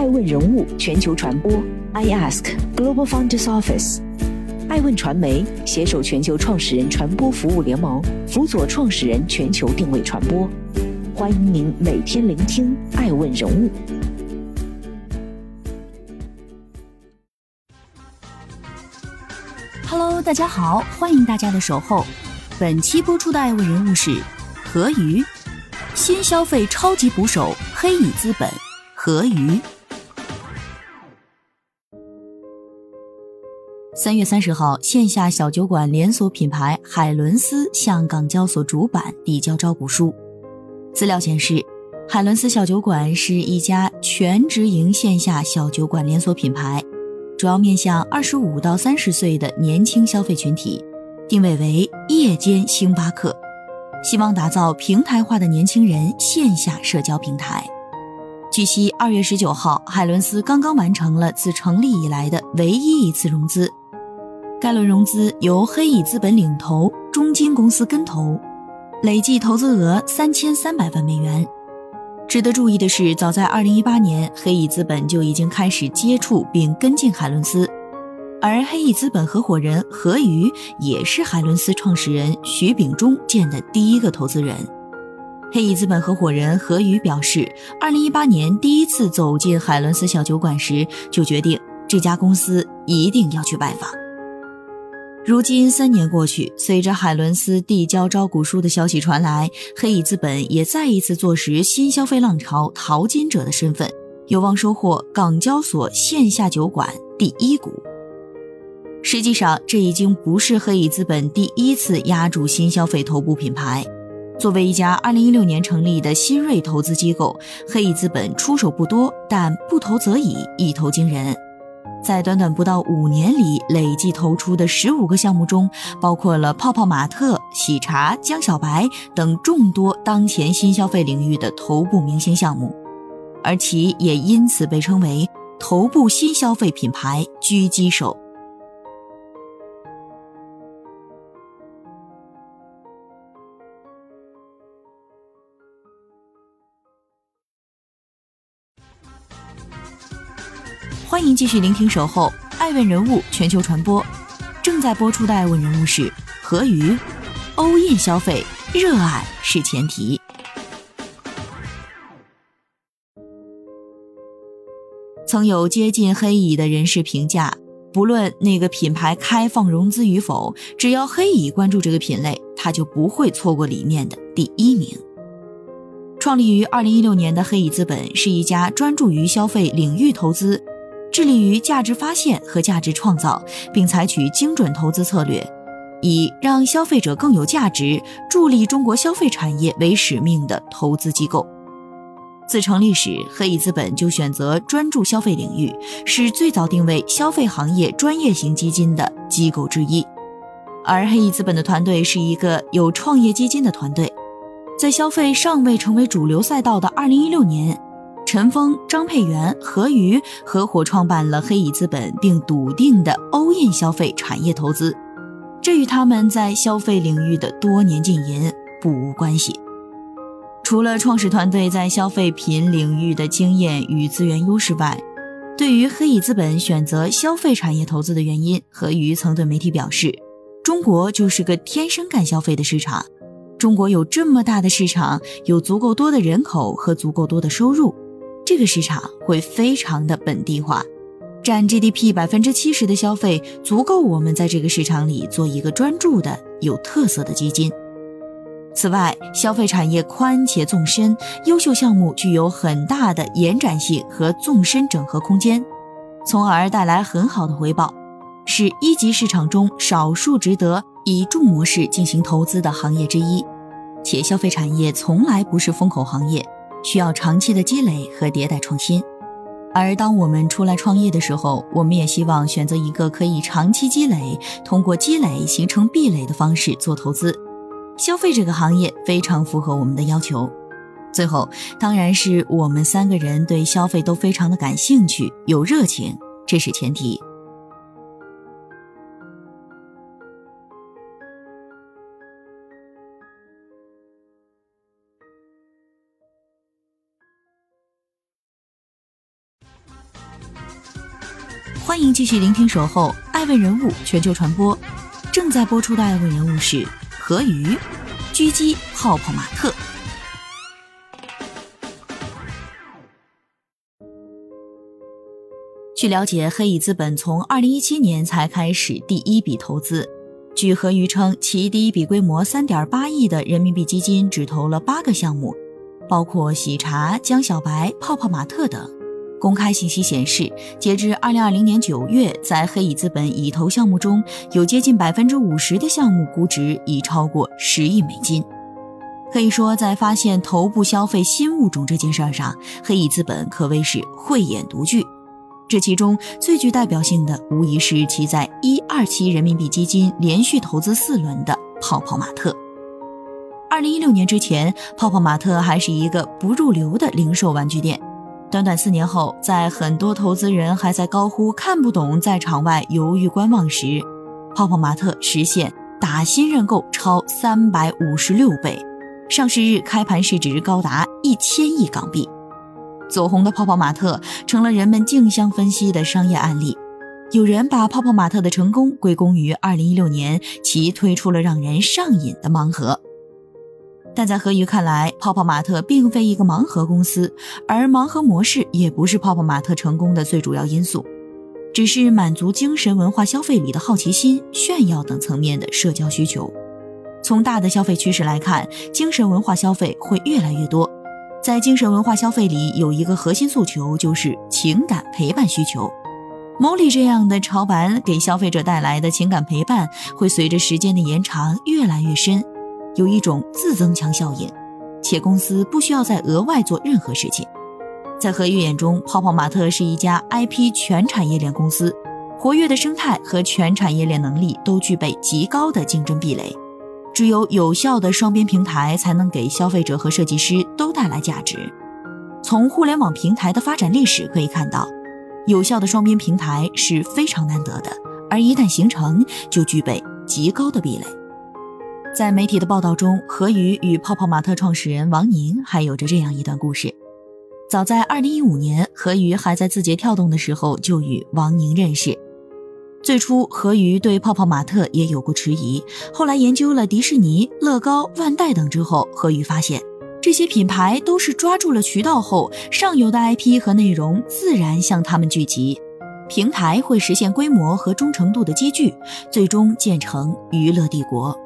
爱问人物全球传播，I Ask Global Founders Office，爱问传媒携手全球创始人传播服务联盟，辅佐创始人全球定位传播。欢迎您每天聆听爱问人物。Hello，大家好，欢迎大家的守候。本期播出的爱问人物是何瑜，新消费超级捕手黑蚁资本。何瑜。三月三十号，线下小酒馆连锁品牌海伦斯向港交所主板递交招股书。资料显示，海伦斯小酒馆是一家全直营线下小酒馆连锁品牌，主要面向二十五到三十岁的年轻消费群体，定位为夜间星巴克，希望打造平台化的年轻人线下社交平台。据悉，二月十九号，海伦斯刚刚完成了自成立以来的唯一一次融资。该轮融资由黑蚁资本领投，中金公司跟投，累计投资额三千三百万美元。值得注意的是，早在二零一八年，黑蚁资本就已经开始接触并跟进海伦斯，而黑蚁资本合伙人何瑜也是海伦斯创始人徐秉忠见的第一个投资人。黑蚁资本合伙人何瑜表示，二零一八年第一次走进海伦斯小酒馆时，就决定这家公司一定要去拜访。如今三年过去，随着海伦斯递交招股书的消息传来，黑蚁资本也再一次坐实新消费浪潮淘金者的身份，有望收获港交所线下酒馆第一股。实际上，这已经不是黑蚁资本第一次压住新消费头部品牌。作为一家2016年成立的新锐投资机构，黑蚁资本出手不多，但不投则已，一投惊人。在短短不到五年里，累计投出的十五个项目中，包括了泡泡玛特、喜茶、江小白等众多当前新消费领域的头部明星项目，而其也因此被称为头部新消费品牌狙击手。欢迎继续聆听《守候爱问人物全球传播》，正在播出的爱问人物是何瑜。欧印消费，热爱是前提。曾有接近黑蚁的人士评价，不论那个品牌开放融资与否，只要黑蚁关注这个品类，他就不会错过里面的第一名。创立于二零一六年的黑蚁资本是一家专注于消费领域投资。致力于价值发现和价值创造，并采取精准投资策略，以让消费者更有价值、助力中国消费产业为使命的投资机构。自成立时，黑蚁资本就选择专注消费领域，是最早定位消费行业专业型基金的机构之一。而黑蚁资本的团队是一个有创业基金的团队，在消费尚未成为主流赛道的2016年。陈峰、张佩元、何瑜合伙创办了黑蚁资本，并笃定的欧印消费产业投资，这与他们在消费领域的多年经营不无关系。除了创始团队在消费品领域的经验与资源优势外，对于黑蚁资本选择消费产业投资的原因，何瑜曾对媒体表示：“中国就是个天生干消费的市场，中国有这么大的市场，有足够多的人口和足够多的收入。”这个市场会非常的本地化，占 GDP 百分之七十的消费足够我们在这个市场里做一个专注的、有特色的基金。此外，消费产业宽且纵深，优秀项目具有很大的延展性和纵深整合空间，从而带来很好的回报，是一级市场中少数值得以重模式进行投资的行业之一。且消费产业从来不是风口行业。需要长期的积累和迭代创新，而当我们出来创业的时候，我们也希望选择一个可以长期积累、通过积累形成壁垒的方式做投资。消费这个行业非常符合我们的要求。最后，当然是我们三个人对消费都非常的感兴趣、有热情，这是前提。继续聆听《守候爱问人物全球传播》，正在播出的爱问人物是何瑜，狙击泡泡玛特。据了解，黑蚁资本从二零一七年才开始第一笔投资。据何瑜称，其第一笔规模三点八亿的人民币基金只投了八个项目，包括喜茶、江小白、泡泡玛特等。公开信息显示，截至二零二零年九月，在黑蚁资本已投项目中有接近百分之五十的项目估值已超过十亿美金。可以说，在发现头部消费新物种这件事儿上，黑蚁资本可谓是慧眼独具。这其中最具代表性的，无疑是其在一二期人民币基金连续投资四轮的泡泡玛特。二零一六年之前，泡泡玛特还是一个不入流的零售玩具店。短短四年后，在很多投资人还在高呼看不懂，在场外犹豫观望时，泡泡玛特实现打新认购超三百五十六倍，上市日开盘市值高达一千亿港币。走红的泡泡玛特成了人们竞相分析的商业案例。有人把泡泡玛特的成功归功于2016年其推出了让人上瘾的盲盒，但在何瑜看来，泡泡玛特并非一个盲盒公司，而盲盒模式也不是泡泡玛特成功的最主要因素，只是满足精神文化消费里的好奇心、炫耀等层面的社交需求。从大的消费趋势来看，精神文化消费会越来越多。在精神文化消费里，有一个核心诉求，就是情感陪伴需求。某里这样的潮玩给消费者带来的情感陪伴，会随着时间的延长越来越深，有一种自增强效应，且公司不需要再额外做任何事情。在何玉眼中，泡泡玛特是一家 IP 全产业链公司，活跃的生态和全产业链能力都具备极高的竞争壁垒。只有有效的双边平台，才能给消费者和设计师都带来价值。从互联网平台的发展历史可以看到，有效的双边平台是非常难得的，而一旦形成，就具备极高的壁垒。在媒体的报道中，何宇与泡泡玛特创始人王宁还有着这样一段故事：早在2015年，何宇还在字节跳动的时候，就与王宁认识。最初，何瑜对泡泡玛特也有过迟疑。后来研究了迪士尼、乐高、万代等之后，何瑜发现，这些品牌都是抓住了渠道后，上游的 IP 和内容自然向他们聚集，平台会实现规模和忠诚度的积聚，最终建成娱乐帝国。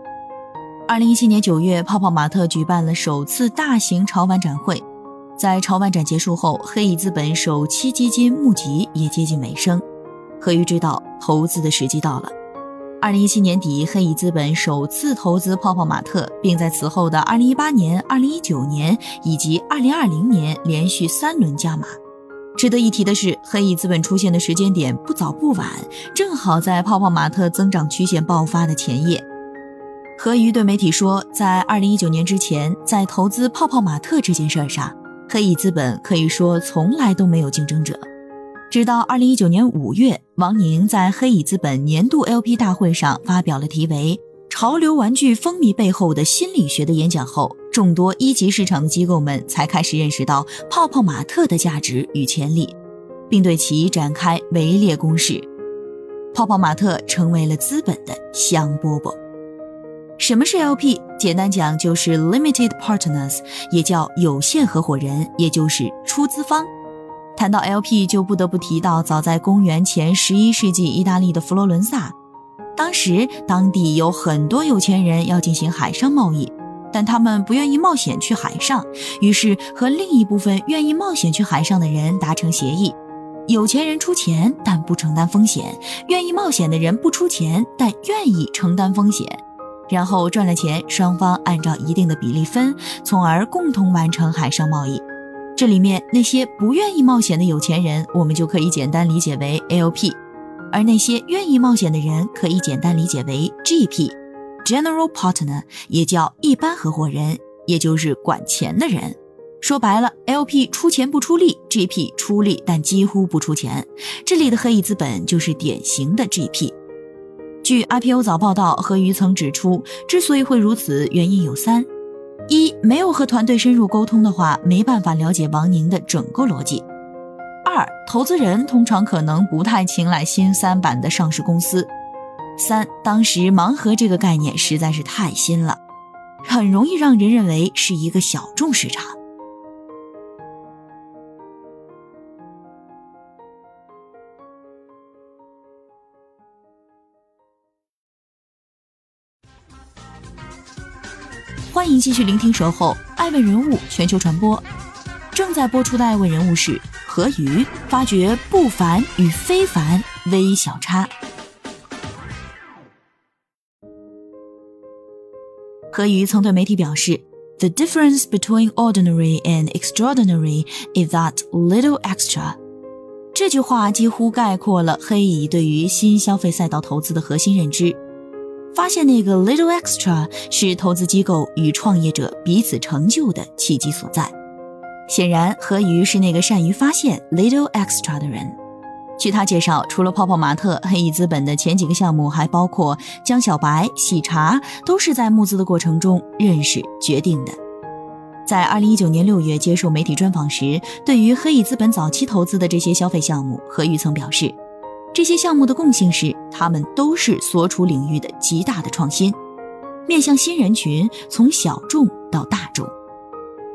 二零一七年九月，泡泡玛特举办了首次大型潮玩展会，在潮玩展结束后，黑蚁资本首期基金募集也接近尾声。何瑜知道投资的时机到了。二零一七年底，黑蚁资本首次投资泡泡玛特，并在此后的二零一八年、二零一九年以及二零二零年连续三轮加码。值得一提的是，黑蚁资本出现的时间点不早不晚，正好在泡泡玛特增长曲线爆发的前夜。何瑜对媒体说，在二零一九年之前，在投资泡泡玛特这件事上，黑蚁资本可以说从来都没有竞争者。直到二零一九年五月，王宁在黑蚁资本年度 LP 大会上发表了题为《潮流玩具风靡背后的心理学》的演讲后，众多一级市场的机构们才开始认识到泡泡玛特的价值与潜力，并对其展开围猎攻势。泡泡玛特成为了资本的香饽饽。什么是 LP？简单讲就是 Limited Partners，也叫有限合伙人，也就是出资方。谈到 LP，就不得不提到早在公元前十一世纪意大利的佛罗伦萨。当时当地有很多有钱人要进行海上贸易，但他们不愿意冒险去海上，于是和另一部分愿意冒险去海上的人达成协议：有钱人出钱，但不承担风险；愿意冒险的人不出钱，但愿意承担风险。然后赚了钱，双方按照一定的比例分，从而共同完成海上贸易。这里面那些不愿意冒险的有钱人，我们就可以简单理解为 LP；而那些愿意冒险的人，可以简单理解为 GP（General Partner），也叫一般合伙人，也就是管钱的人。说白了，LP 出钱不出力，GP 出力但几乎不出钱。这里的黑蚁资本就是典型的 GP。据 IPO 早报道，何瑜曾指出，之所以会如此，原因有三。一没有和团队深入沟通的话，没办法了解王宁的整个逻辑。二投资人通常可能不太青睐新三板的上市公司。三，当时盲盒这个概念实在是太新了，很容易让人认为是一个小众市场。欢迎继续聆听《守候爱问人物全球传播》，正在播出的爱问人物是何瑜，发掘不凡与非凡微小差。何瑜曾对媒体表示：“The difference between ordinary and extraordinary is that little extra。”这句话几乎概括了黑蚁对于新消费赛道投资的核心认知。发现那个 little extra 是投资机构与创业者彼此成就的契机所在。显然，何瑜是那个善于发现 little extra 的人。据他介绍，除了泡泡玛特，黑蚁资本的前几个项目还包括江小白、喜茶，都是在募资的过程中认识决定的。在2019年6月接受媒体专访时，对于黑蚁资本早期投资的这些消费项目，何瑜曾表示。这些项目的共性是，他们都是所处领域的极大的创新，面向新人群，从小众到大众。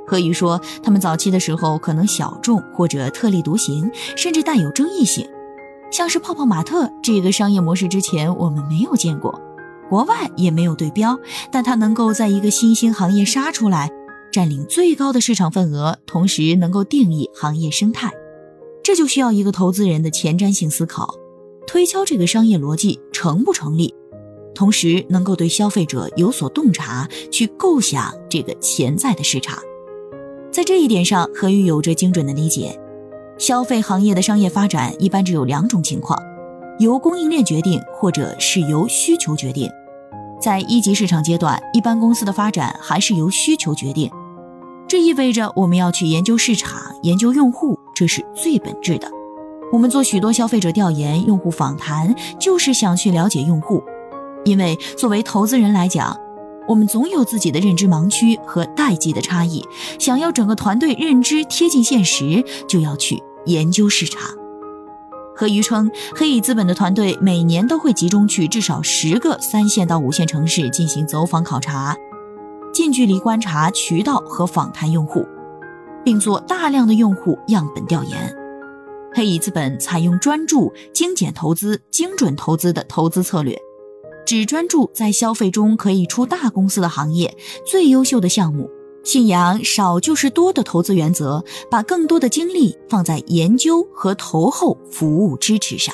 可以说，他们早期的时候可能小众或者特立独行，甚至带有争议性，像是泡泡玛特这个商业模式，之前我们没有见过，国外也没有对标，但它能够在一个新兴行业杀出来，占领最高的市场份额，同时能够定义行业生态，这就需要一个投资人的前瞻性思考。推敲这个商业逻辑成不成立，同时能够对消费者有所洞察，去构想这个潜在的市场。在这一点上，何宇有着精准的理解。消费行业的商业发展一般只有两种情况：由供应链决定，或者是由需求决定。在一级市场阶段，一般公司的发展还是由需求决定。这意味着我们要去研究市场、研究用户，这是最本质的。我们做许多消费者调研、用户访谈，就是想去了解用户。因为作为投资人来讲，我们总有自己的认知盲区和代际的差异。想要整个团队认知贴近现实，就要去研究市场。何瑜称，黑蚁资本的团队每年都会集中去至少十个三线到五线城市进行走访考察，近距离观察渠道和访谈用户，并做大量的用户样本调研。黑蚁资本采用专注、精简投资、精准投资的投资策略，只专注在消费中可以出大公司的行业、最优秀的项目，信仰少就是多的投资原则，把更多的精力放在研究和投后服务支持上。